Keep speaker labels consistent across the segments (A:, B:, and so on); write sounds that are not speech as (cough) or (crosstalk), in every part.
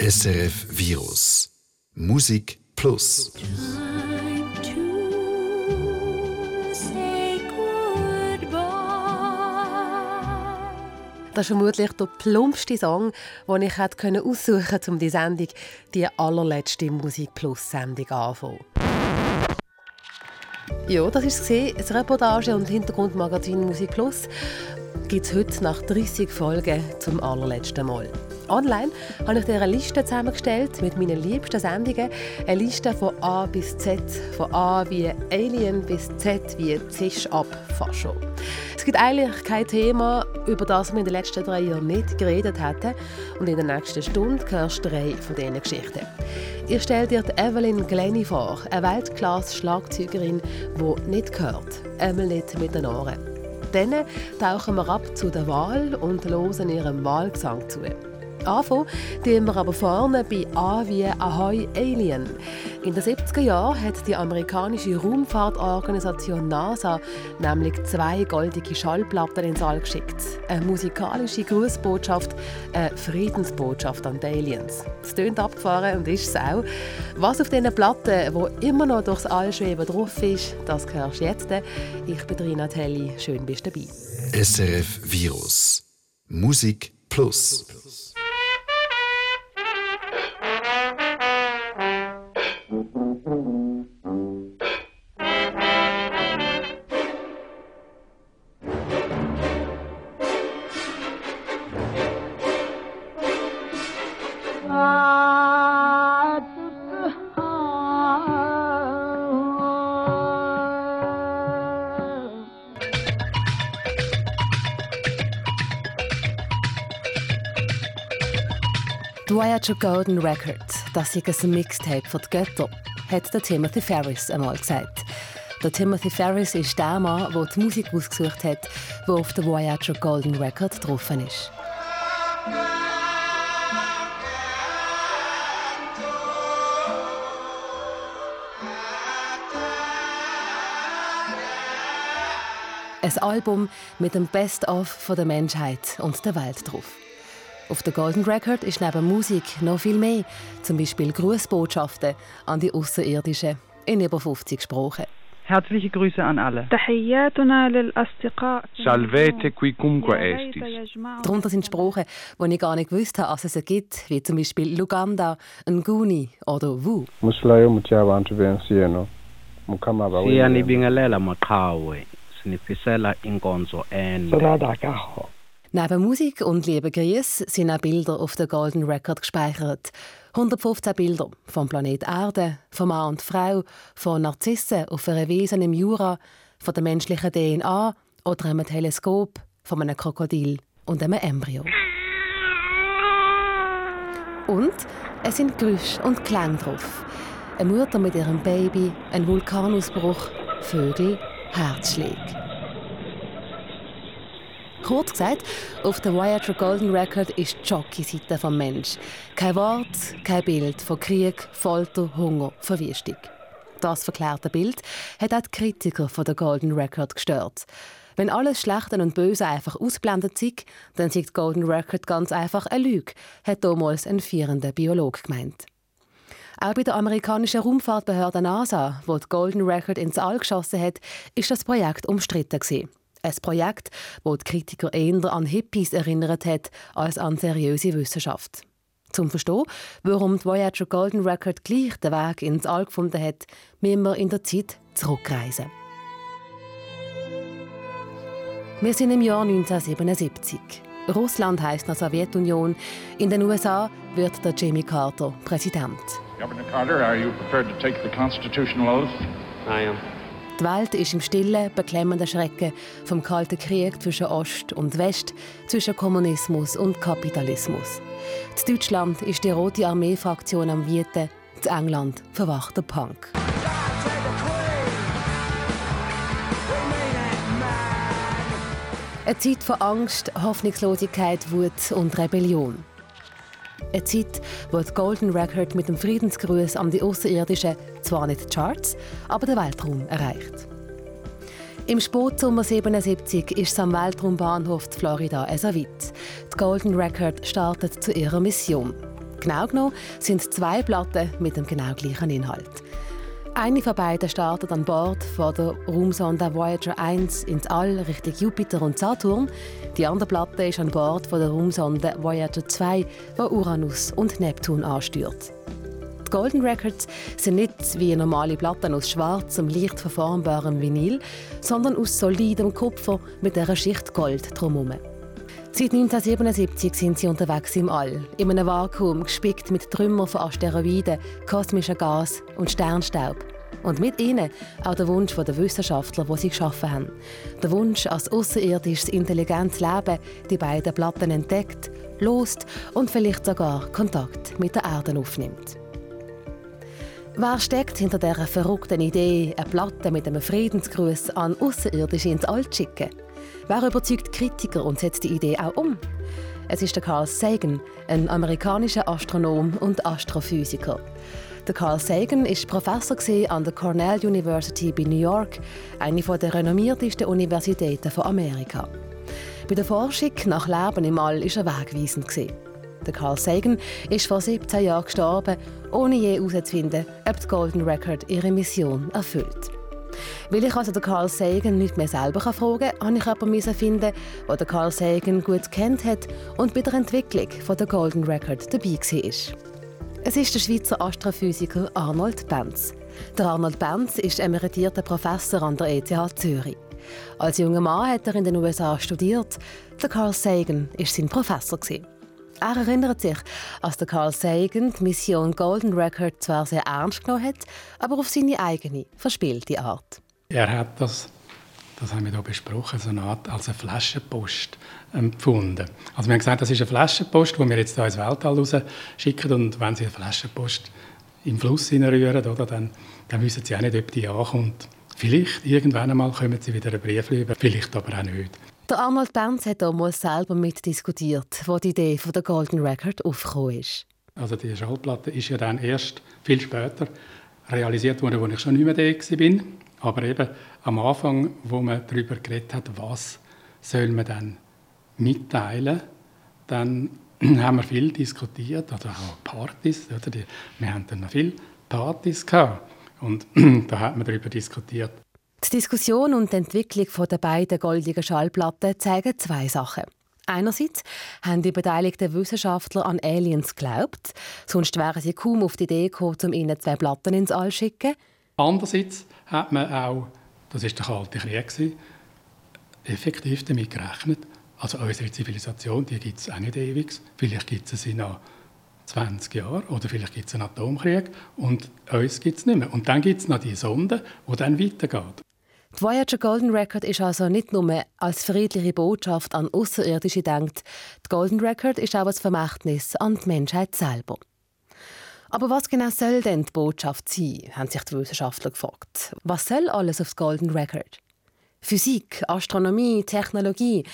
A: SRF Virus Musik Plus.
B: Das ist vermutlich der plumpste Song, den ich hätte aussuchen konnte, um die Sendung, die allerletzte Musik Plus Sendung anzufangen. Ja, das war es. Reportage und Hintergrundmagazin Musik Plus gibt es heute nach 30 Folgen zum allerletzten Mal. Online habe ich dir eine Liste zusammengestellt mit meinen liebsten Sendungen. Eine Liste von A bis Z, von A wie Alien bis Z wie Zisch ab Fascho. Es gibt eigentlich kein Thema, über das wir in den letzten drei Jahren nicht geredet hätten. Und in der nächsten Stunde hörst du drei von diesen Geschichten. Ich stelle dir Evelyn Glenny vor, eine Weltklasse-Schlagzeugerin, die nicht hört, einmal nicht mit den Ohren. Dann tauchen wir ab zu der Wahl und hören ihrem Wahlgesang zu. Anfangen tun wir aber vorne bei A wie Ahoy Alien. In den 70er Jahren hat die amerikanische Raumfahrtorganisation NASA nämlich zwei goldige Schallplatten ins All geschickt. Eine musikalische Grußbotschaft, eine Friedensbotschaft an die Aliens. Das tönt abgefahren und ist es auch. Was auf diesen Platten, die immer noch durchs All schweben, drauf ist, das hörst du jetzt. Ich bin Rina Telli. Schön bist du dabei.
A: SRF Virus Musik Plus.
B: Voyager Golden Record, das ist ein Mixtape von den Göttern, hat der Timothy Ferris einmal gesagt. Der Timothy Ferris ist der Mann, der die Musik ausgesucht hat, die auf der Voyager Golden Record drauf ist. Ein Album mit dem Best-of der Menschheit und der Welt drauf. Auf der Golden Record ist neben Musik noch viel mehr, zum Beispiel Grußbotschaften an die Außerirdischen in über 50 Sprachen.
C: Herzliche Grüße an alle.
D: Salvete qui cumque estis.
B: Darunter sind Sprachen, die ich gar nicht gewusst habe, dass es sie gibt, wie zum Beispiel Luganda, Nguni oder Wu.
E: siyanibingelela maqhawe sinifisela inkonzo ende
B: Neben Musik und lieben Grüße sind auch Bilder auf der Golden Record gespeichert. 115 Bilder vom Planet Erde, von Mann und Frau, von Narzissen auf einer Wiese im Jura, von der menschlichen DNA oder einem Teleskop, von einem Krokodil und einem Embryo. Und es sind Geräusche und Klänge drauf. Eine Mutter mit ihrem Baby, ein Vulkanausbruch, Vögel, Herzschläge. Kurz gesagt, auf der Voyager Golden Record ist die Jockey-Seite vom Mensch. Kein Wort, kein Bild von Krieg, Folter, Hunger, Verwüstung. Das verklärte Bild hat auch die Kritiker von der Golden Record gestört. Wenn alles Schlechte und Böse einfach ausblendet ist, dann sieht Golden Record ganz einfach eine Lüge, hat damals ein vierender Biologe gemeint. Auch bei der amerikanischen Raumfahrtbehörde NASA, wo die Golden Record ins All geschossen hat, ist das Projekt umstritten gewesen. Ein Projekt, das die Kritiker eher an Hippies erinnert hat als an seriöse Wissenschaft. Zum Verstehen, warum die Voyager Golden Record gleich den Weg ins All gefunden hat, müssen wir in der Zeit zurückreisen. Wir sind im Jahr 1977. Russland heißt noch Sowjetunion. In den USA wird der Jimmy Carter Präsident.
F: Governor Carter, are you prepared to take the constitutional oath?
E: I am.
B: Die Welt ist im stillen, beklemmenden Schrecken vom Kalten Krieg zwischen Ost und West, zwischen Kommunismus und Kapitalismus. In Deutschland ist die Rote Armee-Fraktion am Wieten, in England verwacht der Punk. Eine Zeit von Angst, Hoffnungslosigkeit, Wut und Rebellion. Eine Zeit, wo die Golden Record mit dem Friedensgruß an die Außerirdischen zwar nicht die Charts, aber den Weltraum erreicht. Im Spätsommer 77 ist es am Weltraumbahnhof in Florida so weit. Die Golden Record startet zu ihrer Mission. Genau genommen sind zwei Platten mit dem genau gleichen Inhalt. Eine von beiden startet an Bord von der Raumsonde Voyager 1 ins All Richtung Jupiter und Saturn. Die andere Platte ist an Bord von der Raumsonde Voyager 2, die Uranus und Neptun ansteuert. Die Golden Records sind nicht wie normale Platten aus schwarzem, leicht verformbarem Vinyl, sondern aus solidem Kupfer mit einer Schicht Gold drumherum. Seit 1977 sind sie unterwegs im All, in einem Vakuum gespickt mit Trümmern von Asteroiden, kosmischem Gas und Sternstaub. Und mit ihnen auch der Wunsch der Wissenschaftler, die sie geschaffen haben. Der Wunsch, als außerirdisches, intelligentes Leben die beiden Platten entdeckt, lost und vielleicht sogar Kontakt mit der Erde aufnimmt. Wer steckt hinter dieser verrückten Idee, eine Platte mit einem Friedensgruß an Außerirdische ins All zu schicken? Wer überzeugt Kritiker und setzt die Idee auch um? Es ist der Carl Sagan, ein amerikanischer Astronom und Astrophysiker. Der Carl Sagan ist Professor an der Cornell University bei New York, eine der renommiertesten Universitäten von Amerika. Bei der Forschung nach Leben im All ist er wegweisend. Der Carl Sagan ist vor 17 Jahren gestorben, ohne je herauszufinden, ob die Golden Record ihre Mission erfüllt. Weil ich also den Carl Sagan nicht mehr selber fragen kann, habe ich jemanden finden, der Carl Sagan gut kennt hat und bei der Entwicklung von der Golden Record dabei war. Es ist der Schweizer Astrophysiker Arnold Benz. Der Arnold Benz ist emeritierter Professor an der ETH Zürich. Als junger Mann hat er in den USA studiert. Der Carl Sagan war sein Professor. Er erinnert sich, als der Carl Sagan die Mission Golden Record zwar sehr ernst genommen hat, aber auf seine eigene, verspielte Art.
G: Er hat das, das haben wir hier besprochen, so eine Art als eine Flaschenpost empfunden. Also wir haben gesagt, das ist eine Flaschenpost, die wir jetzt hier ins Weltall schicken und wenn Sie eine Flaschenpost im Fluss hineinrühren, oder, dann, dann wissen Sie auch nicht, ob die ankommt. Vielleicht irgendwann einmal kommen Sie wieder einen Brief über, vielleicht aber auch nicht.
B: Der Arnold Benz hat damals selber mitdiskutiert, wo die Idee von der Golden Record aufgekommen ist.
G: Also die Schallplatte ist ja dann erst viel später realisiert worden, als ich schon nicht mehr da war. Aber eben am Anfang, wo man darüber geredet hat, was soll man dann mitteilen, dann (clears throat) haben wir viel diskutiert, oder auch Partys. Oder? wir haben dann noch viele Partys gehabt. Und (clears throat) da hat man darüber diskutiert.
B: Die Diskussion und die Entwicklung der beiden goldigen Schallplatten zeigen zwei Sachen. Einerseits haben die beteiligten Wissenschaftler an Aliens geglaubt, sonst wären sie kaum auf die Idee gekommen, um ihnen zwei Platten ins All zu schicken.
G: Andererseits hat man auch, das war der Kalte Krieg, effektiv damit gerechnet, also unsere Zivilisation, die gibt es auch nicht ewig. Vielleicht gibt es sie noch 20 Jahren oder vielleicht gibt es einen Atomkrieg und uns gibt es nicht mehr. Und dann gibt es noch die Sonde, die dann weitergeht.
B: Die Voyager Golden Record ist also nicht nur als friedliche Botschaft an Außerirdische denkt. Die Golden Record ist auch ein Vermächtnis an die Menschheit selber. Aber was genau soll denn die Botschaft sein, haben sich die Wissenschaftler gefragt. Was soll alles auf Golden Record? Physik, Astronomie, Technologie,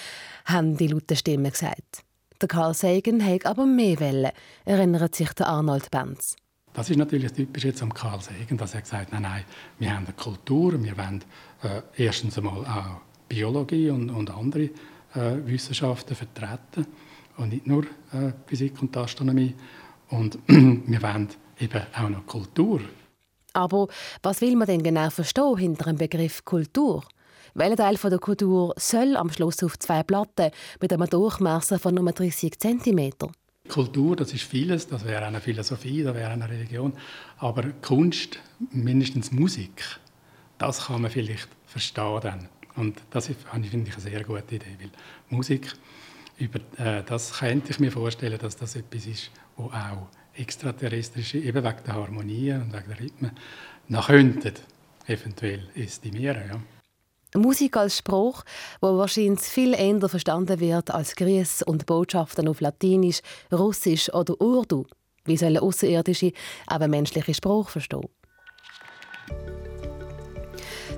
B: haben die lauten Stimmen gesagt. Der Carl Sagan hat aber mehr Welle, erinnert sich der Arnold Benz.
G: Das ist natürlich typisch jetzt am Carl Sagan, dass er gesagt hat, nein, nein, wir haben eine Kultur, wir wollen äh, erstens einmal auch Biologie und, und andere äh, Wissenschaften vertreten und nicht nur äh, Physik und Astronomie. Und (clears throat) wir wollen eben auch noch Kultur.
B: Aber was will man denn genau verstehen hinter dem Begriff Kultur? Welcher Teil der Kultur soll am Schluss auf zwei Platten mit einem Durchmesser von nur 30 cm?
G: Kultur, das ist vieles, das wäre eine Philosophie, das wäre eine Religion. Aber Kunst, mindestens Musik, das kann man vielleicht verstehen dann. Und das finde ich eine sehr gute Idee, weil Musik, über äh, das könnte ich mir vorstellen, dass das etwas ist, wo auch extraterrestrische, eben wegen der Harmonie und wegen der Rhythmen, noch könnten eventuell estimieren. Ja.
B: Musik als Spruch, wo wahrscheinlich viel eher verstanden wird als Grüße und Botschaften auf Latinisch, Russisch oder Urdu. Wie sollen Außerirdische aber menschliche Spruch verstehen?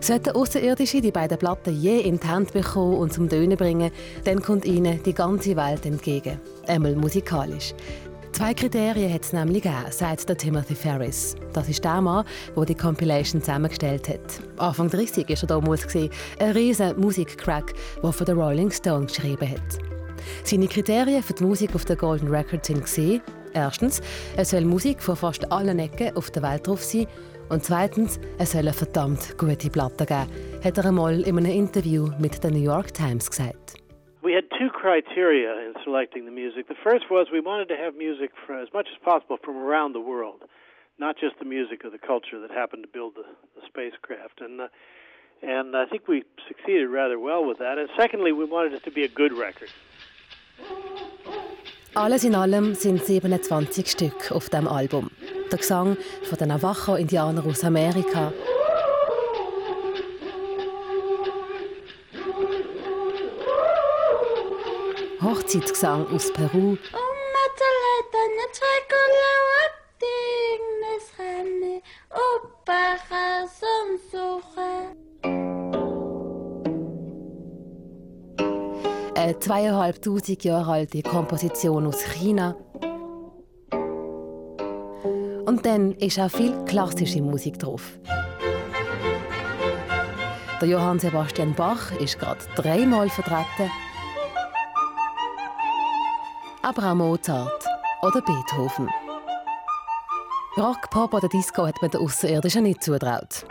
B: Sollten Außerirdische die beiden Platten je in die Hand bekommen und zum Tönen bringen, dann kommt ihnen die ganze Welt entgegen. Einmal musikalisch. Zwei Kriterien hat es nämlich gegeben, sagt der Timothy Ferris. Das ist der Mann, der die Compilation zusammengestellt hat. Anfang 30 war er damals, ein riesiger Musikcrack, der für den Rolling Stones geschrieben hat. Seine Kriterien für die Musik auf der Golden Record waren Erstens, es soll Musik von fast allen Ecken auf der Welt drauf sein. Und zweitens, es soll eine verdammt gute Platte geben, hat er einmal in einem Interview mit der New York Times gesagt.
H: We had two criteria in selecting the music. The first was we wanted to have music for as much as possible from around the world, not just the music of the culture that happened to build the, the spacecraft. And uh, and I think we succeeded rather well with that. And secondly, we wanted it to be a good record.
B: Alles in allem sind 27 Stück auf dem Album. Der Gesang von den Navajo-Indianern aus Amerika. Hochzeitsgesang aus Peru. Eine zweieinhalbtausend Jahre alte Komposition aus China. Und dann ist auch viel klassische Musik drauf. Der Johann Sebastian Bach ist gerade dreimal vertreten. Aber auch Mozart oder Beethoven. Rock, Pop oder Disco hat man den Außerirdischen nicht zutraut.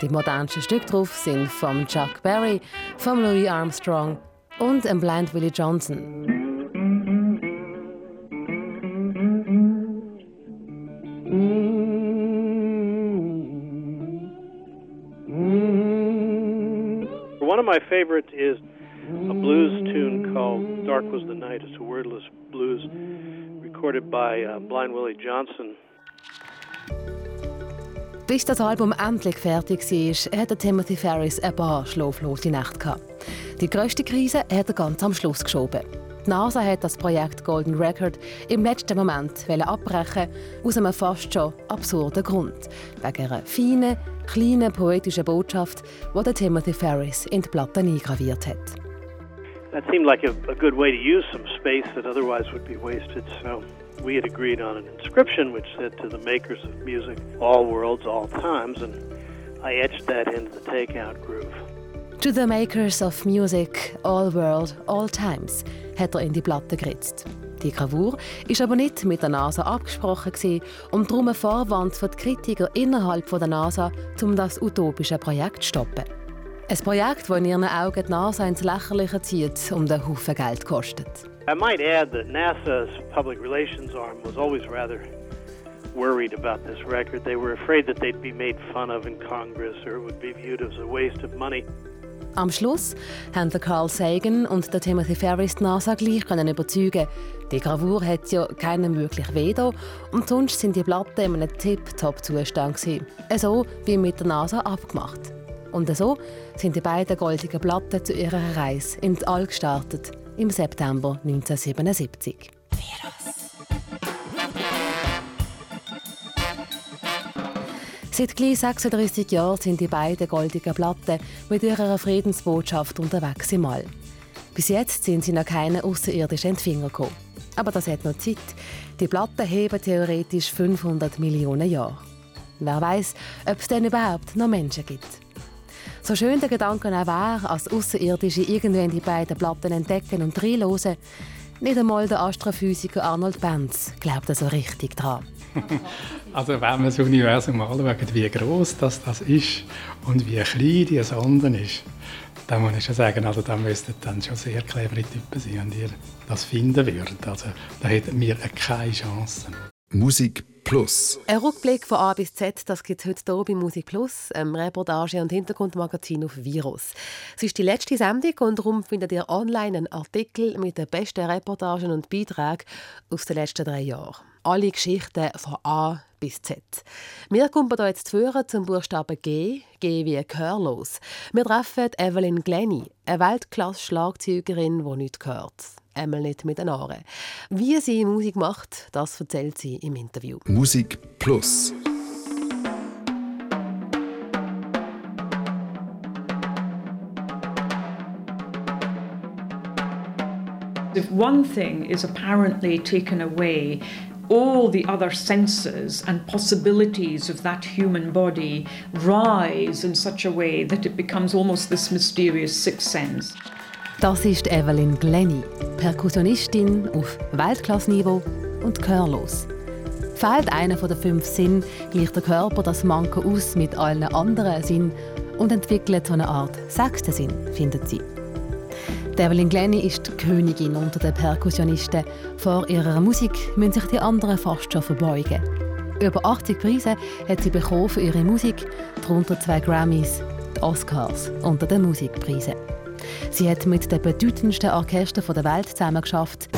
B: Die modernsten Stücke drauf sind von Chuck Berry, von Louis Armstrong und dem Blind Willie Johnson.
H: One of my favorites is Dark Was the Night. It's a wordless blues recorded by uh, Blind Willie Johnson.
B: Bis das Album endlich fertig war, hatte Timothy Ferris ein paar schlaflose Nächte. Die grösste Krise hat er ganz am Schluss geschoben. Die NASA hat das Projekt Golden Record im letzten Moment abbrechen aus einem fast schon absurden Grund. Wegen einer feinen, kleinen poetischen Botschaft, die Timothy Ferris in die Platte eingraviert hat.
H: That seemed like a, a good way to use some space that otherwise would be wasted. So we had agreed on an inscription which said to the makers of music, all worlds, all times, and I etched that into the takeout groove.
B: To the makers of music, all world, all times, hat er in die Platte geritzt. Die Gravur ist aber nicht mit der NASA abgesprochen und darum ein Vorwand für die Kritiker innerhalb von der NASA, um das utopische Projekt zu stoppen. Ein Projekt, das in ihren Augen die NASA ins Lächerliche zieht und einen Haufen Geld kostet.
H: I might add that NASA's public relations arm was always rather worried about this record. They were afraid that they'd be made fun of in Congress or it would be viewed as a waste of money.
B: Am Schluss haben Carl Sagan und der Timothy Ferris die NASA gleich können überzeugen. Die Gravur hat ja keinen wirklich weh und sonst sind die Platten in einem Tip-Top-Zustand So wie mit der NASA abgemacht. Und so sind die beiden goldigen Platten zu ihrer Reise ins All gestartet im September 1977. Seit gleich 36 Jahren sind die beiden goldigen Platten mit ihrer Friedensbotschaft unterwegs im All. Bis jetzt sind sie noch keine außerirdischen Empfänger gekommen. Aber das hat noch Zeit. Die Platten heben theoretisch 500 Millionen Jahre. Wer weiß, ob es denn überhaupt noch Menschen gibt. So schön der Gedanke auch wäre, als Außerirdische irgendwann die beiden Platten entdecken und reinhören, nicht einmal der Astrophysiker Arnold Benz glaubt so richtig dran. (laughs)
G: Also wenn man das Universum anschaut, wie groß das, das ist und wie klein die Sonde ist, dann muss ich schon sagen, also da müssten dann schon sehr clevere Typen sein, wenn ihr das finden würdet. Also da hätten wir keine Chance.
A: Musik Plus.
B: Ein Rückblick von A bis Z, das gibt es heute hier bei Musik Plus, einem Reportage- und Hintergrundmagazin auf Virus. Es ist die letzte Sendung und darum findet ihr online einen Artikel mit den besten Reportagen und Beiträgen aus den letzten drei Jahren. Alle Geschichten von A bis Z. Wir kommen hier jetzt führen zum Buchstaben G, G wie gehörlos. Wir treffen Evelyn Glenny, eine Weltklasse-Schlagzeugerin, die nichts hört einmal nicht mit den Ohren. Wie sie Musik macht, das erzählt sie im Interview.
A: Musik Plus.
I: If one thing is apparently taken away, all the other senses and possibilities of that human body rise in such a way that it becomes almost this mysterious sixth sense.
B: Das ist Evelyn Glenny, Perkussionistin auf Weltklassniveau und gehörlos. Fehlt einer den fünf Sinnen, gleicht der Körper das Manko aus mit allen anderen Sinnen und entwickelt so eine Art sechsten Sinn, findet sie. Evelyn Glenny ist die Königin unter den Perkussionisten. Vor ihrer Musik müssen sich die anderen fast schon verbeugen. Über 80 Preise hat sie bekommen für ihre Musik, darunter zwei Grammys, die Oscars unter den Musikpreisen. Sie hat mit den bedeutendsten Orchestern der Welt zusammengeschafft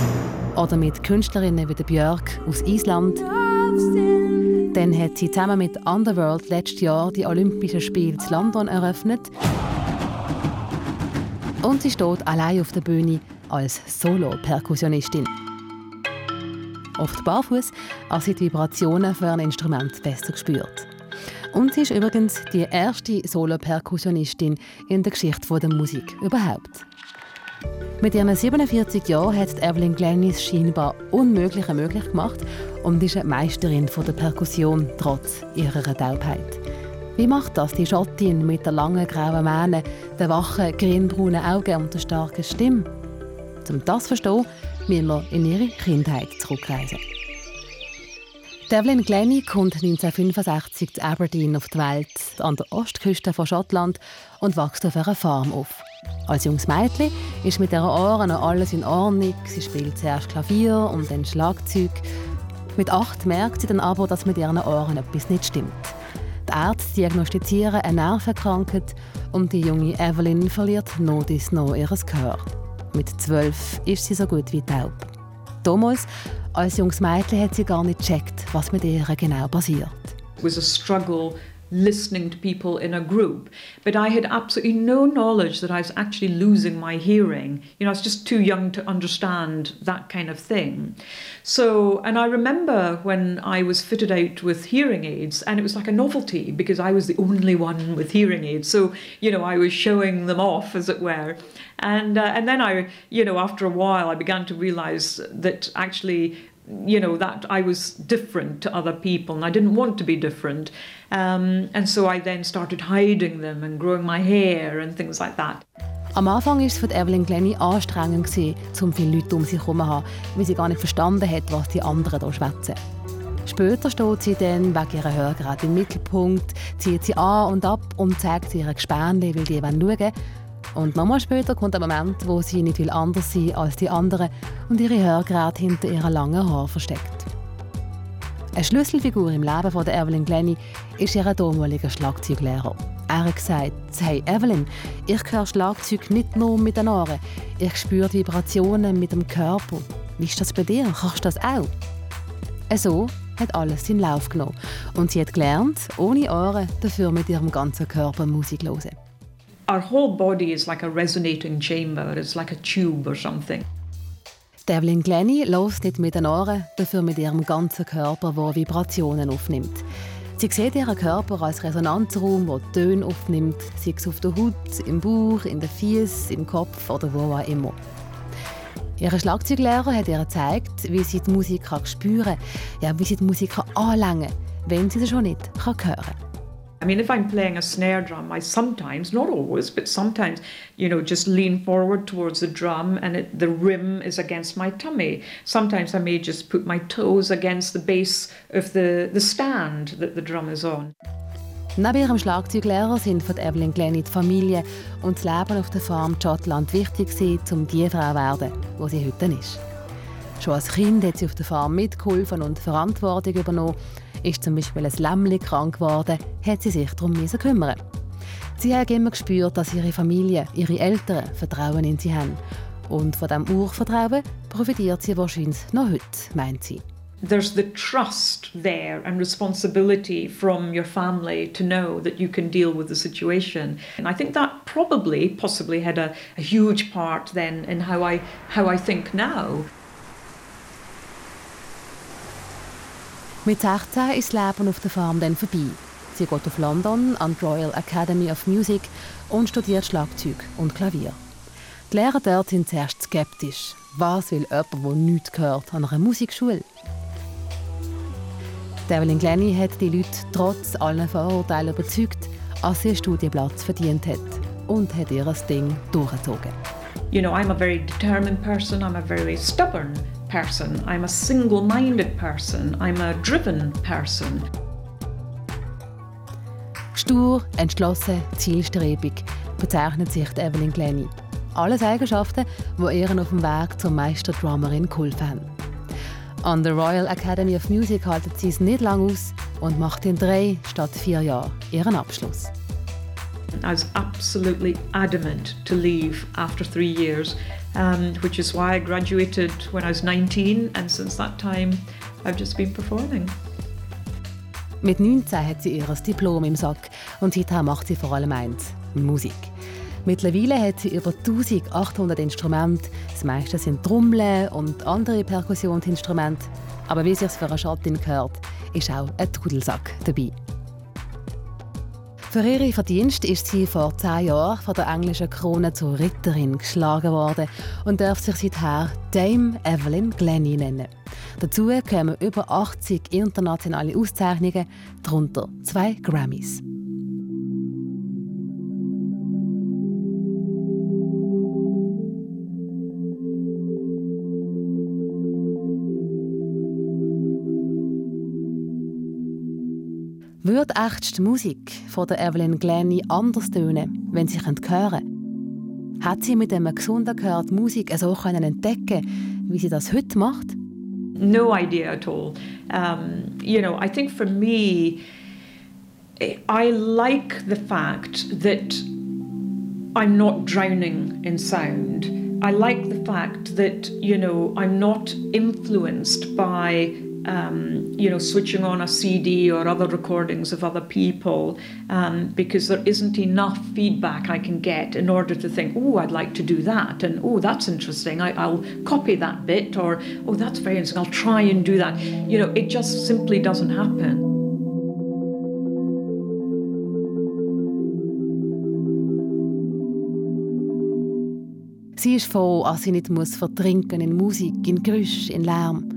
B: oder mit Künstlerinnen wie Björk aus Island. Dann hat sie zusammen mit Underworld letztes Jahr die Olympischen Spiele in London eröffnet. Und sie steht allein auf der Bühne als Solo-Perkussionistin. Oft barfuß, als sie die Vibrationen für ein Instrument besser spürt. Und sie ist übrigens die erste Solo-Perkussionistin in der Geschichte der Musik überhaupt. Mit ihren 47 Jahren hat Evelyn Glennis scheinbar Unmögliche möglich gemacht und ist eine Meisterin der Perkussion trotz ihrer Taubheit. Wie macht das die Schottin mit der langen grauen Mähne, den wachen grünbraunen Augen und der starken Stimme? Um das zu verstehen, müssen wir in ihre Kindheit zurückreisen. Devlin Glennie kommt 1965 in Aberdeen auf die Welt, an der Ostküste von Schottland und wächst auf einer Farm auf. Als junges Mädchen ist mit ihren Ohren alles in Ordnung. Sie spielt zuerst Klavier und dann Schlagzeug. Mit acht merkt sie dann aber, dass mit ihren Ohren etwas nicht stimmt. Die Ärzte diagnostizieren eine Nervenkrankheit und die junge Evelyn verliert noch dies noch ihres Gehör. Mit zwölf ist sie so gut wie taub. Damals, als junges Mädchen, hat sie gar nicht gecheckt, was mit ihr genau passiert.
I: It was a struggle listening to people in a group. But I had absolutely no knowledge that I was actually losing my hearing. You know, I was just too young to understand that kind of thing. So, and I remember when I was fitted out with hearing aids, and it was like a novelty because I was the only one with hearing aids. So, you know, I was showing them off, as it were. And, uh, and then I, you know, after a while, I began to realize that actually you know that I was different to other people and I didn't want to be different um, and so I then started hiding them and growing my hair and things like that.
B: Am Anfang war es für Evelyn Glenny anstrengend, um viele Leute um sich herum zu haben, weil sie gar nicht verstanden hat, was die anderen hier schwätzen. Später steht sie dann wegen ihrer Hörgeräte im Mittelpunkt, zieht sie an und ab und zeigt ihre Gespänle, weil die schauen wollen. Und nochmal später kommt der Moment, wo sie nicht viel anders sein als die anderen und ihre Hörgeräte hinter ihren langen Haaren versteckt. Eine Schlüsselfigur im Leben von Evelyn Glenny ist ihr damaliger Schlagzeuglehrer. Er hat gesagt, hey Evelyn, ich höre Schlagzeug nicht nur mit den Ohren, ich spüre die Vibrationen mit dem Körper. Wie ist das bei dir? Kannst du das auch? So hat alles seinen Lauf genommen und sie hat gelernt, ohne Ohren dafür mit ihrem ganzen Körper Musik zu hören.
I: Our whole body is like a resonating chamber, it's like a tube or something.
B: Devlin Glenny lässt nicht mit den Ohren, dafür mit ihrem ganzen Körper, der Vibrationen aufnimmt. Sie sieht ihren Körper als Resonanzraum, der Töne aufnimmt, sei es auf der Haut, im Bauch, in den Füßen, im Kopf oder wo auch immer. Ihr Schlagzeuglehrer hat ihr gezeigt, wie sie die Musik spüren kann, ja, wie sie die Musik anlängen kann, wenn sie sie schon nicht hören kann.
I: I mean, if I'm playing a snare drum, I sometimes, not always, but sometimes, you know, just lean forward towards the drum and it, the rim is against my tummy. Sometimes I may just put my toes against the base of the, the stand that the drum is on.
B: Neben ihrem Schlagzeuglehrer sind für Evelyn Glenny die Familie und das Leben auf der Farm Schottland wichtig gewesen, um die Frau zu werden, die sie heute ist. Schon als Kind hat sie auf der Farm mitgeholfen und Verantwortung übernommen ist zum Beispiel ein Lämmchen krank geworden, hat sie sich darum kümmern. Sie hat immer gespürt, dass ihre Familie, ihre Eltern Vertrauen in sie haben. Und von diesem Urvertrauen profitiert sie wahrscheinlich noch heute, meint sie.
I: there's the trust there and responsibility from your family to know that you can deal with the situation. And I think that probably, possibly, had a, a huge part then in how I how I think now.
B: Mit 16 ist das Leben auf der Farm dann vorbei. Sie geht auf London an die Royal Academy of Music und studiert Schlagzeug und Klavier. Die Lehrer dort sind zuerst skeptisch. Was will jemand, der nichts gehört, an einer Musikschule? Evelyn Glenny hat die Leute trotz allen Vorurteilen überzeugt, dass sie einen Studienplatz verdient hat und hat ihr Ding durchgezogen.
I: You know, I'm a very determined person, I'm a very stubborn person, I'm a single minded person, I'm a driven person.
B: Stur, entschlossen, zielstrebig bezeichnet sich Evelyn Glennie. Alles Eigenschaften, die ihr auf dem Weg zur Meisterdrummerin geholfen haben. An der Royal Academy of Music haltet sie es nicht lang aus und macht in drei statt vier Jahren ihren Abschluss.
I: I was absolutely adamant to leave after three years, um, which is why I graduated when I was 19, and since that time I've just been performing.
B: Mit 19 hat sie ihr Diplom im Sack und seither macht sie vor allem eins: Musik. Mittlerweile hat sie über 1800 Instrumente. Das meiste sind Trommeln und andere Perkussionsinstrumente. Aber wie es sich für eine Schattin gehört, ist auch ein Trudelsack dabei. Für ihre Verdienste ist sie vor zehn Jahren von der englischen Krone zur Ritterin geschlagen worden und darf sich seither Dame Evelyn Glennie nennen. Dazu kommen über 80 internationale Auszeichnungen, darunter zwei Grammys. Würde echt die Musik von der Evelyn Glennie anders tönen, wenn sie hören können? Hat sie mit einem gesunden Gehör die Musik so können entdecken, wie sie das heute macht?
I: No idea at all. Um, you know, I think for me, I like the fact that I'm not drowning in sound. I like the fact that, you know, I'm not influenced by um, you know, switching on a CD or other recordings of other people um, because there isn't enough feedback I can get in order to think, oh, I'd like to do that, and oh, that's interesting. I, will copy that bit, or oh, that's very interesting. I'll try and do that. You know, it just simply doesn't happen.
B: Sie ist froh, dass sie nicht muss vertrinken in Musik, in Geräusch, in Lärm.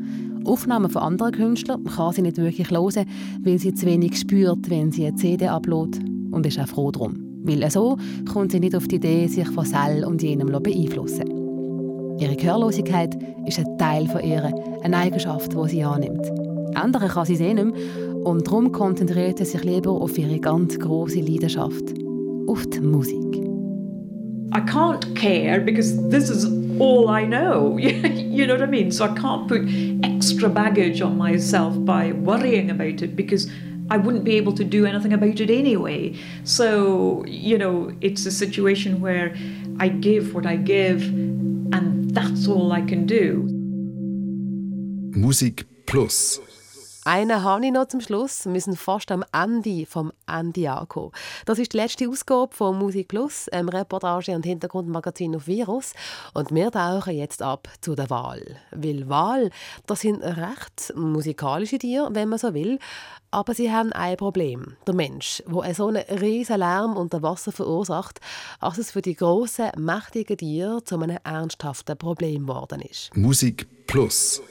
B: Aufnahmen von anderen Künstlern kann sie nicht wirklich hören, weil sie zu wenig spürt, wenn sie eine CD uploadet. Und ist auch froh darum. Weil so kommt sie nicht auf die Idee, sich von Sell und jenem beeinflussen. Ihre Gehörlosigkeit ist ein Teil von ihr, eine Eigenschaft, die sie annimmt. Andere kann sie sehen nicht mehr, und darum konzentriert sie sich lieber auf ihre ganz große Leidenschaft, auf die Musik.
I: I can't care because this is all I know. (laughs) you know what I mean? So I can't put extra baggage on myself by worrying about it because I wouldn't be able to do anything about it anyway. So, you know, it's a situation where I give what I give and that's all I can do.
A: Musik Plus.
B: Einen habe ich noch zum Schluss. Wir sind fast am Ende vom Ende angekommen. Das ist die letzte Ausgabe von Musik Plus, einem Reportage- und Hintergrundmagazin auf Virus. Und wir tauchen jetzt ab zu der Wahl. Weil Wahl, das sind recht musikalische Tiere, wenn man so will. Aber sie haben ein Problem. Der Mensch, der so einen riesen Lärm unter Wasser verursacht, dass es für die grossen, mächtigen Tiere zu einem ernsthaften Problem geworden ist.
A: Musik Plus.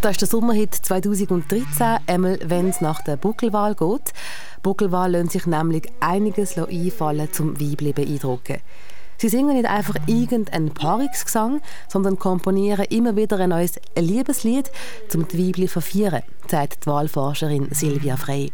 B: Das ist der Sommerhit 2013, einmal wenn es nach der Buckelwahl geht. Buckelwahl lassen sich nämlich einiges einfallen zum Weibli beeindrucken. Sie singen nicht einfach irgendeinen Paarungsgesang, sondern komponieren immer wieder ein neues Liebeslied, um die Weibli zu verfeiern, sagt die Wahlforscherin Silvia Frey.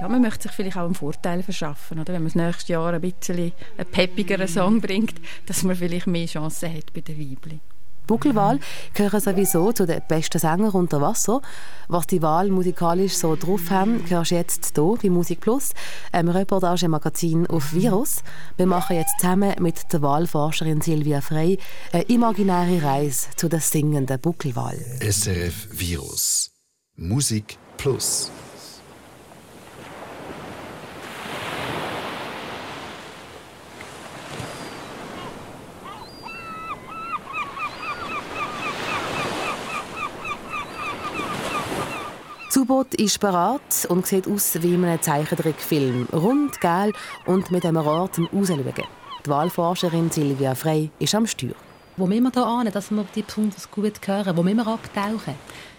J: Ja, man möchte sich vielleicht auch einen Vorteil verschaffen, oder? wenn man das nächste Jahr ein bisschen einen peppigeren Song bringt, dass man vielleicht mehr Chancen hat bei den Weibli.
B: Buckelwahl gehören sowieso zu den besten Sängern unter Wasser. Was die Wahl musikalisch so drauf haben, hörst du jetzt hier bei Musik Plus, einem Reportagemagazin auf Virus. Wir machen jetzt zusammen mit der Wahlforscherin Silvia Frey eine imaginäre Reise zu der singenden Buckelwahl.
A: SRF Virus. Musik Plus.
B: U-Boot ist bereit und sieht aus wie in einem Zeichentrickfilm. Rund, gel und mit einem Rohr zum Rausschauen. Die Wahlforscherin Silvia Frey ist am Steuer.
K: Wo müssen wir hier an, dass wir die besonders gut hören? Wo müssen wir abtauchen?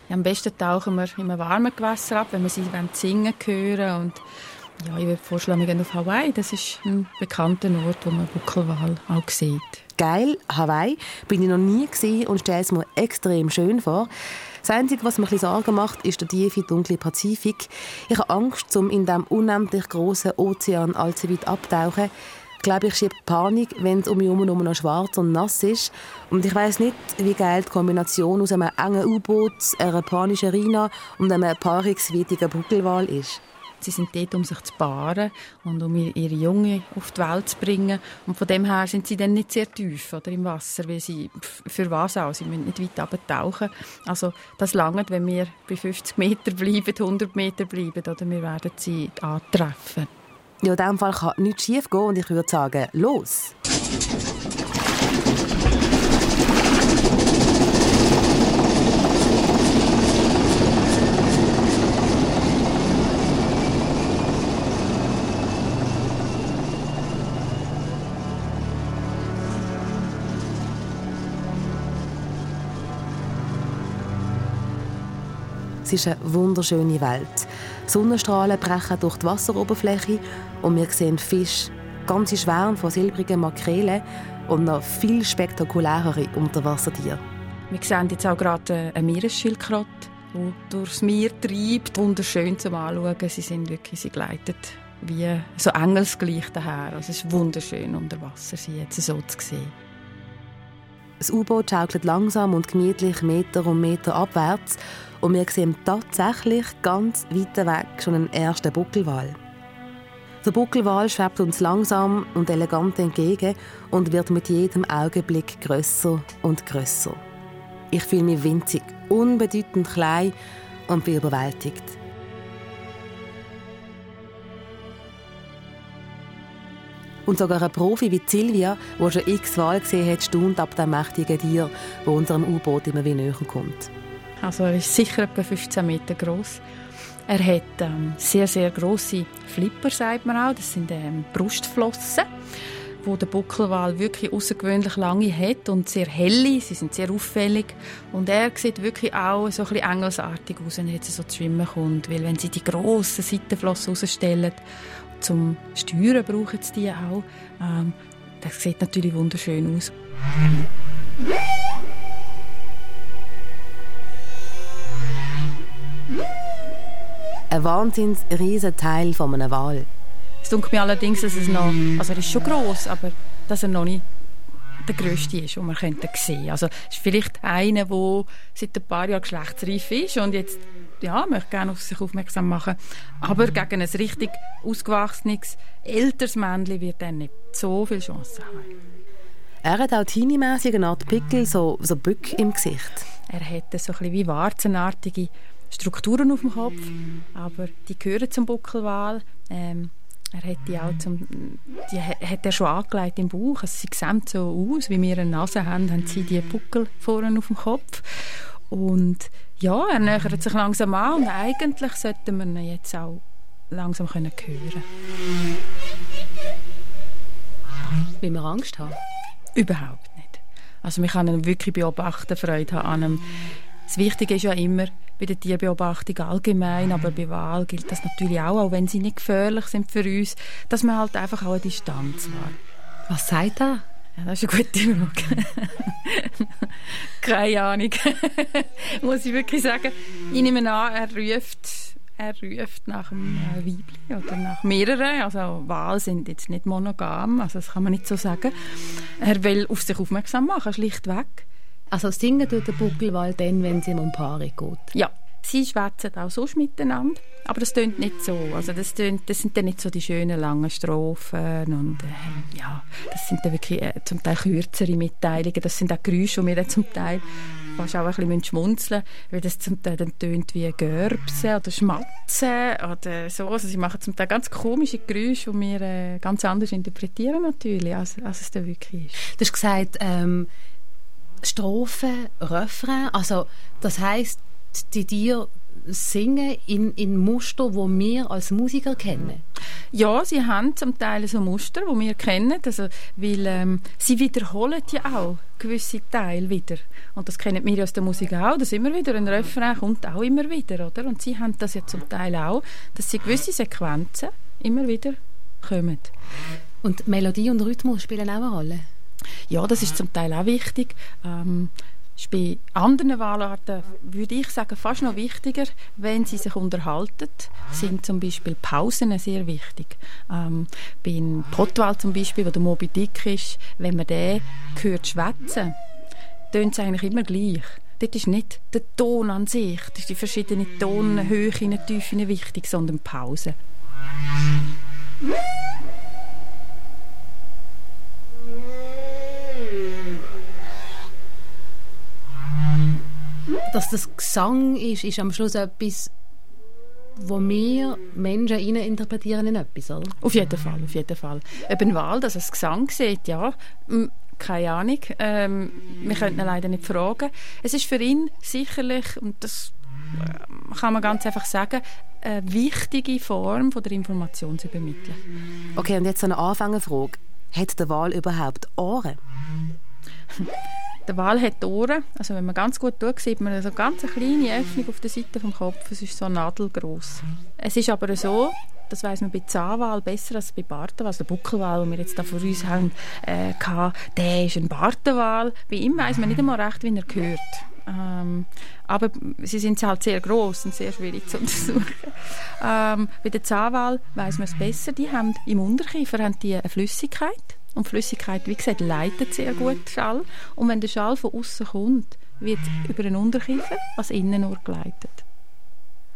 J: Ja, am besten tauchen wir in einem warmen Gewässer ab, wenn wir sie singen hören und ja, ich würde vorschlagen, wir gehen auf Hawaii. Das ist ein bekannter Ort, wo man Buckelwal auch sieht.
B: Geil, Hawaii. Bin ich noch nie gesehen und stelle es mir extrem schön vor. Das Einzige, was mir ein Sorgen macht, ist der tiefe, dunkle Pazifik. Ich habe Angst, um in diesem unendlich großen Ozean allzu weit abtauchen. Ich glaube, ich schiebe Panik, wenn es um mich herum noch schwarz und nass ist. Und ich weiß nicht, wie geil die Kombination aus einem engen U-Boot, einer panischen Rina und einem paarungswidrigen Buckelwal ist.
J: Sie sind dort, um sich zu paaren und um ihre Junge auf die Welt zu bringen. Und von dem her sind sie dann nicht sehr tief oder, im Wasser, weil sie, für was auch, sie müssen nicht weit abtauchen. Also das langt, wenn wir bei 50 Meter bleiben, 100 Meter bleiben, oder wir werden sie antreffen.
B: Ja, in diesem Fall kann nichts schief gehen und ich würde sagen, los! Es ist eine wunderschöne Welt. Sonnenstrahlen brechen durch die Wasseroberfläche und wir sehen Fische, ganze Schwärme von silbrigen Makrelen und noch viel spektakulärere Unterwassertiere.
J: Wir sehen jetzt auch gerade eine Meeresschildkröte, die durchs Meer treibt. Wunderschön zum Anschauen. Sie sind wirklich, sie gleitet wie so engelsgleich daher. Also es ist wunderschön unter Wasser, sie jetzt so zu sehen.
B: Das U-Boot schaukelt langsam und gemütlich Meter um Meter abwärts und wir sehen tatsächlich ganz weit weg schon einen ersten Buckelwal. Der Buckelwal schwebt uns langsam und elegant entgegen und wird mit jedem Augenblick größer und größer. Ich fühle mich winzig, unbedeutend klein und bin überwältigt. Und sogar ein Profi wie Silvia, der schon x Wal gesehen hat, staunt ab dem mächtigen Tier, das unserem U-Boot immer wieder näher kommt.
J: Also er ist sicher etwa 15 Meter groß. Er hat ähm, sehr, sehr große Flipper, sagt man auch. Das sind ähm, Brustflossen, wo der Buckelwal wirklich außergewöhnlich lange hat und sehr helle. Sie sind sehr auffällig und er sieht wirklich auch so ein bisschen engelsartig aus, wenn er jetzt so zu schwimmen kommt, weil wenn sie die grossen Seitenflossen rausstellen, zum Steuern brauchen sie die auch. Ähm, das sieht natürlich wunderschön aus.
B: Ein wahnsinns riesen Teil von einem Wal.
J: Es dunkelt mir allerdings, dass es noch, also er ist schon groß, aber dass er noch nicht der grösste ist, den man könnte sehen. Also es ist vielleicht einer, der seit ein paar Jahren geschlechtsreif ist und jetzt ja, möchte gerne auf sich aufmerksam machen. Aber gegen ein richtig ausgewachsenes, älteres Männchen wird er nicht so viel Chance haben.
B: Er hat auch teenie-mässig eine Art Pickel, so, so Bück im Gesicht.
J: Er hat so ein bisschen wie warzenartige Strukturen auf dem Kopf, aber die gehören zum Buckelwal. Ähm, er hat die auch zum, die hat er schon angelegt im Bauch. Also sie sehen so aus, wie wir eine Nase haben, haben sie die Buckel vorne auf dem Kopf. Und ja, er nähert sich langsam an und eigentlich sollten wir ihn jetzt auch langsam können hören
B: Will man Angst haben?
J: Überhaupt nicht. Also man kann ihn wirklich beobachten, Freude haben an ihm. Das Wichtige ist ja immer, bei der Tierbeobachtung allgemein, aber bei Wahl gilt das natürlich auch, auch wenn sie nicht gefährlich sind für uns, dass man halt einfach auch eine Distanz wahrt.
B: Was sagt er?
J: Ja, das ist eine gute Frage. (laughs) Keine Ahnung. (laughs) Muss ich wirklich sagen. Ich nehme an, er ruft, er ruft nach einem Weibchen oder nach mehreren. Also Wahl sind jetzt nicht monogam, also das kann man nicht so sagen. Er will auf sich aufmerksam machen, schlichtweg.
B: Also singen tut der Buckelwal dann, wenn es ihm um Paare geht?
J: Ja, sie schwätzen auch sonst miteinander, aber das tönt nicht so. Also das, tönt, das sind dann nicht so die schönen langen Strophen und äh, ja, das sind dann wirklich äh, zum Teil kürzere Mitteilungen. Das sind auch Geräusche, die wir dann zum Teil fast auch ein bisschen schmunzeln weil das zum Teil dann tönt wie Görbsen oder Schmatzen oder so. Also sie machen zum Teil ganz komische Geräusche, die wir äh, ganz anders interpretieren natürlich, als, als es dann wirklich ist.
B: Du hast gesagt, ähm, Strophen, Refrain, also das heißt, die Tiere singen in, in Muster, wo wir als Musiker kennen?
J: Ja, sie haben zum Teil so Muster, die wir kennen, also, weil ähm, sie wiederholen ja auch gewisse Teile wieder. Und das kennen wir aus der Musik auch, dass immer wieder ein Refrain kommt auch immer wieder, oder? Und sie haben das ja zum Teil auch, dass sie gewisse Sequenzen immer wieder kommen.
B: Und Melodie und Rhythmus spielen auch eine Rolle?
J: Ja, das ist zum Teil auch wichtig. Ähm, ist bei anderen Wahlarten, würde ich sagen, fast noch wichtiger, wenn sie sich unterhalten, sind zum Beispiel Pausen sehr wichtig. Ähm, beim Potwal zum Beispiel, wo der Moby Dick ist, wenn man den hört schwätzen, tönt es eigentlich immer gleich. Dort ist nicht der Ton an sich, das ist die verschiedenen Tonhöhen, Tiefen wichtig, sondern Pausen.
B: Dass das Gesang ist, ist am Schluss etwas, wo wir Menschen interpretieren in etwas, oder?
J: Auf jeden Fall, auf jeden Fall. Ob ein Wahl, dass es Gesang sieht, ja, keine Ahnung. Ähm, wir können ihn leider nicht fragen. Es ist für ihn sicherlich, und das äh, kann man ganz einfach sagen, eine wichtige Form von der Information zu übermitteln.
B: Okay, und jetzt eine Anfängerfrage. Hat der Wahl überhaupt Ohren? (laughs)
J: Der Wal hat Ohren. Also wenn man ganz gut schaut, sieht man eine ganz kleine Öffnung auf der Seite vom Kopf. Es ist so nadelgroß. Es ist aber so, das weiß man bei Zahnwal besser als bei Bartenwal. Also der Buckelwal, den wir jetzt da vor uns haben, äh, der ist ein Bartenwal. Bei ihm weiß man nicht einmal recht, wie er gehört. Ähm, aber sie sind halt sehr groß und sehr schwierig zu untersuchen. Ähm, bei der Zahnwal weiß man es besser. Die haben im Unterkiefer haben die eine Flüssigkeit und Flüssigkeit, wie gesagt, leitet sehr gut Schall. Und wenn der Schall von außen kommt, wird über den Unterkiefer als Innenohr geleitet.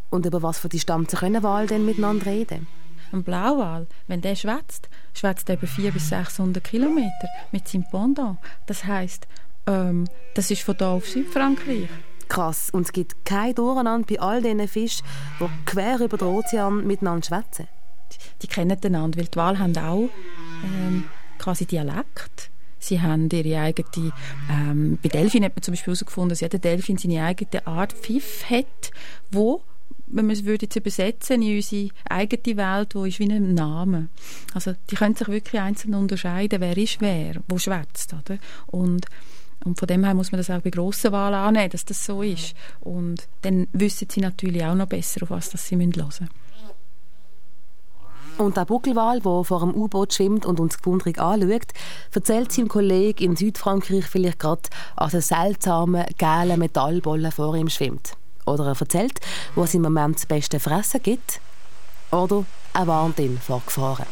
B: Und über was für Distanzen können Wale denn miteinander reden?
J: Ein Blauwal, wenn der schwätzt, schwätzt er über 400 bis 600 Kilometer mit seinem Pendant. Das heißt, ähm, das ist von da auf Südfrankreich.
B: Krass. Und es gibt kein Durcheinander bei all diesen Fischen, die quer über den Ozean miteinander schwätzen.
J: Die, die kennen einander, weil die Wale haben auch ähm, quasi Dialekt. Sie haben ihre eigene, ähm, bei Delfin hat man zum Beispiel herausgefunden, dass jeder Delfin seine eigene Art Pfiff hat, wo wenn man es würde jetzt übersetzen in unsere eigene Welt, wo ist wie ein Name. Also die können sich wirklich einzeln unterscheiden, wer ist wer, wo schwätzt, oder? Und und von dem her muss man das auch bei grossen Wahlen annehmen, dass das so ist. Und dann wissen sie natürlich auch noch besser, auf was das sie hören müssen.
B: Und der Buckelwal, der vor dem U-Boot schwimmt und uns gewundrig anschaut, erzählt seinem Kollegen in Südfrankreich vielleicht gerade an einen seltsamen, gelben Metallbollen vor ihm schwimmt. Oder er erzählt, wo es im Moment das beste Fressen gibt. Oder er warnt ihn vor Gefahren.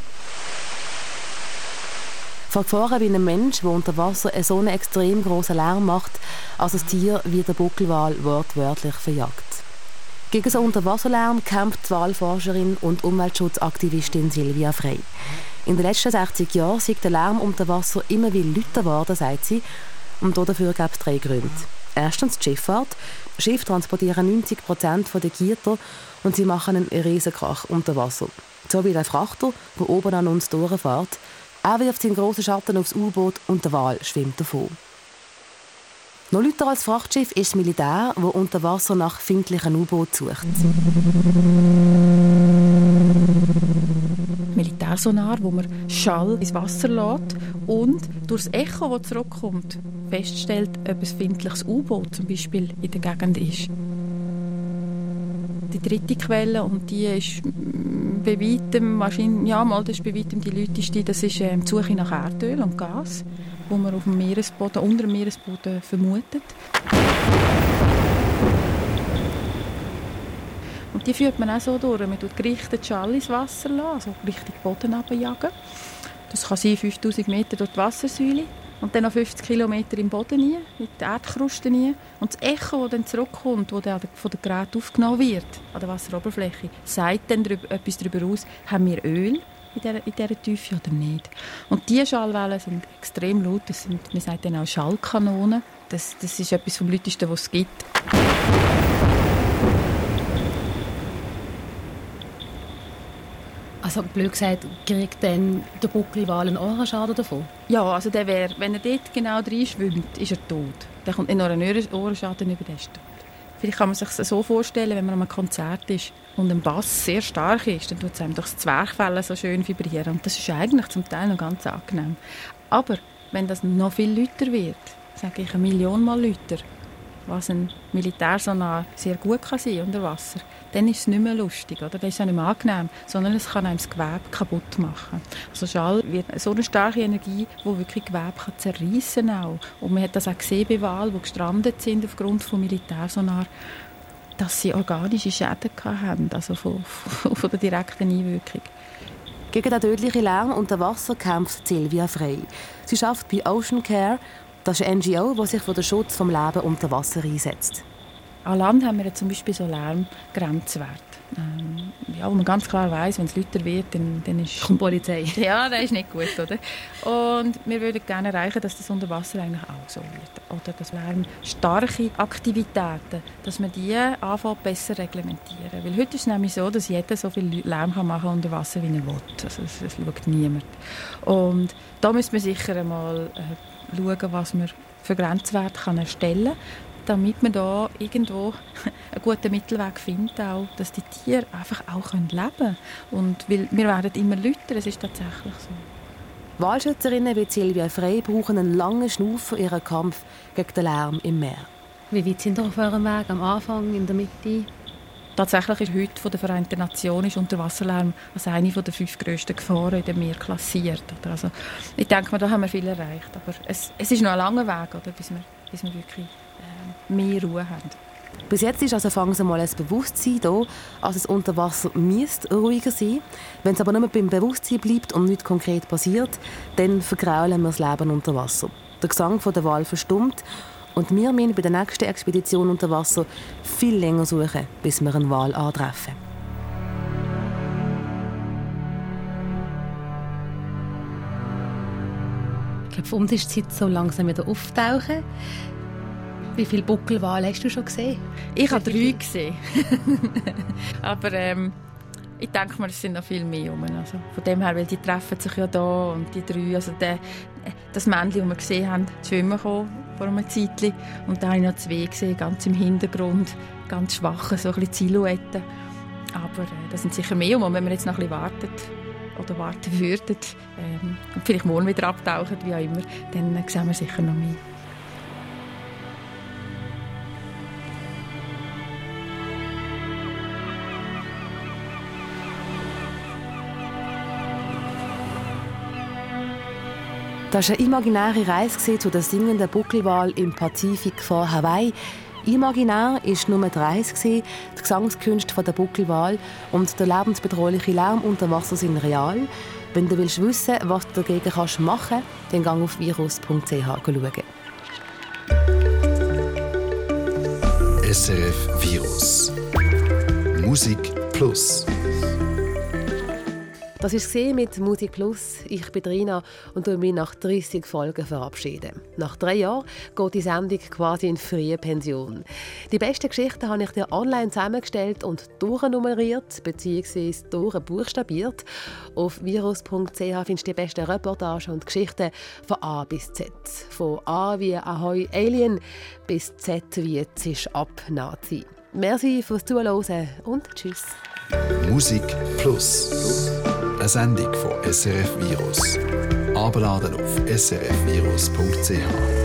B: Vor Gefahren wie ein Mensch, der unter Wasser einen so einen extrem großen Lärm macht, als ein Tier wie der Buckelwal wortwörtlich verjagt. Gegen so Unterwasserlärm kämpft die Walforscherin und Umweltschutzaktivistin Silvia Frey. In den letzten 60 Jahren ist der Lärm unter Wasser immer wie lauter geworden, sagt sie. Und dafür gibt es drei Gründe. Erstens die Schifffahrt. Schiffe transportieren 90 Prozent der Gitter und sie machen einen Riesenkrach unter Wasser. So wie der Frachter, der oben an uns durchfährt. Er wirft seinen grossen Schatten aufs U-Boot und der Wal schwimmt davon. Noch lauter als Frachtschiff ist das Militär, das unter Wasser nach findlichen U-Booten sucht.
J: Militärsonar, wo man Schall ins Wasser lässt und durch das Echo, das zurückkommt, feststellt, ob ein findliches U-Boot zum Beispiel in der Gegend ist. Die dritte Quelle, und die ist bei weitem, wahrscheinlich, ja, mal, das ist bei weitem die lauteste, das ist ähm, die Suche nach Erdöl und Gas wo man auf dem Meeresboden, unter dem Meeresboden vermutet. Und die führt man auch so durch. Man tut gerichtet Schall ins Wasser also richtig Boden abjagen. Das kann sein 5000 Meter durch die Wassersäule und dann noch 50 Kilometer im Boden rein, in die Erdkruste rein. Und das Echo, das dann zurückkommt, das dann von dem Gerät aufgenommen wird, an der Wasseroberfläche, sagt dann etwas darüber aus, haben wir Öl in dieser, in dieser Tiefe oder nicht. Und diese Schallwellen sind extrem laut. Das sind, man sagt dann auch Schallkanonen. Das, das ist etwas vom Lautesten, was es gibt.
B: Also blöd gesagt, kriegt dann der Buckelwal einen Ohrenschaden davon?
J: Ja, also der wär, wenn er dort genau reinschwimmt, ist er tot. Dann kommt nicht nur ein Ohrenschaden über, den tot. Vielleicht kann man sich das so vorstellen, wenn man an einem Konzert ist und ein Bass sehr stark ist, dann tut es einem doch das Zwerchfell so schön vibrieren. Und das ist eigentlich zum Teil noch ganz angenehm. Aber wenn das noch viel lauter wird, sage ich eine Million Mal lauter, was ein Militärsonar sehr gut kann sein unter Wasser, dann ist es nicht mehr lustig, oder? Dann ist es nicht mehr angenehm, sondern es kann einem das Gewebe kaputt machen. Also Schall wird so eine starke Energie, die wirklich Gewebe kann zerreissen kann. Und man hat das auch gesehen bei Wahlen, die gestrandet sind aufgrund von Militärsonar, dass sie organische Schäden hatten, also von, von der direkten Einwirkung.
L: Gegen den tödlichen Lärm unter Wasser kämpft Silvia Frey. Sie arbeitet bei Ocean Care das ist eine NGO, die sich für den Schutz des Lebens unter Wasser einsetzt.
J: An Land haben wir zum Beispiel so Lärmgrenzwert. Ähm, ja, wo man ganz klar weiß, wenn es lauter wird, dann, dann ist...
L: Kommt Polizei. (laughs)
J: Ja, das ist nicht gut, oder? Und wir würden gerne erreichen, dass das unter Wasser eigentlich auch so wird. Oder dass lärmstarke Aktivitäten, dass man die anfangen besser reglementieren. Weil heute ist es nämlich so, dass jeder so viel Lärm kann machen unter Wasser, wie er will. Also das, das schaut niemand. Und da müssen wir sicher einmal... Äh, schauen, was man für Grenzwerte kann erstellen kann, damit man da irgendwo (laughs) einen guten Mittelweg findet, auch, dass die Tiere einfach auch leben können. Und weil wir werden immer lauter, es ist tatsächlich so.
L: Walschützerinnen wie Silvia Frey brauchen einen langen Schnuff für ihren Kampf gegen den Lärm im Meer.
B: Wie weit sind Sie auf eurem Weg? Am Anfang, in der Mitte?
J: Tatsächlich ist heute von der Vereinten Nationen Unterwasserlärm als eine der fünf grössten Gefahren in dem Meer klassiert. Also ich denke, da haben wir viel erreicht. Aber es, es ist noch ein langer Weg, oder, bis, wir, bis wir wirklich mehr Ruhe haben.
L: Bis jetzt ist also fangen Sie mal ein Bewusstsein da, also es unter Wasser müsste ruhiger sein. Wenn es aber nur beim Bewusstsein bleibt und nichts konkret passiert, dann vergraulen wir das Leben unter Wasser. Der Gesang von der Wal verstummt und wir müssen bei der nächsten Expedition unter Wasser viel länger suchen, bis wir einen Wal antreffen.
B: Ich glaube, für uns ist die Zeit so langsam wieder auftauchen. Wie viele Buckelwale hast du schon gesehen?
J: Ich habe drei gesehen. (laughs) Aber ähm, ich denke mir, es sind noch viel mehr rum. Also von dem her, weil die treffen sich ja da und die drei, also der, das Männchen, das wir gesehen haben, schwimmen kommen vor einem Zeitchen. Und da habe ich noch zwei gesehen, ganz im Hintergrund, ganz schwache, so ein bisschen Silhouetten. Aber äh, das sind sicher mehr und wenn wir jetzt noch ein bisschen warten oder warten (laughs) würden ähm, und vielleicht morgen wieder abtauchen, wie auch immer, dann sehen wir sicher noch mehr.
L: Das war eine imaginäre Reise zu der singenden Buckelwal im Pazifik vor Hawaii. Imaginär war die Reise, die Gesangskünste der Buckelwal und der lebensbedrohliche Lärm unter Wasser sind real. Wenn du willst wissen, was du dagegen kannst machen kannst, dann geh auf virus.ch schauen.
A: SRF Virus Musik Plus
L: das war mit Musik Plus. Ich bin Rina und mich nach 30 Folgen verabschieden. Nach drei Jahren geht die Sendung quasi in freie Pension. Die besten Geschichten habe ich dir online zusammengestellt und durchnummeriert bzw. durchbuchstabiert. Auf virus.ch findest du die besten Reportagen und Geschichten von A bis Z. Von A wie Ahoi Alien bis Z wie Zisch ab Nazi. Merci fürs Zuhören und Tschüss.
A: Musik Plus. Eine Sendung von SRF Virus. Abladen auf srfvirus.ch.